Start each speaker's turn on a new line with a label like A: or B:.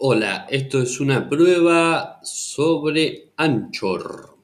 A: Hola, esto es una prueba sobre Anchor.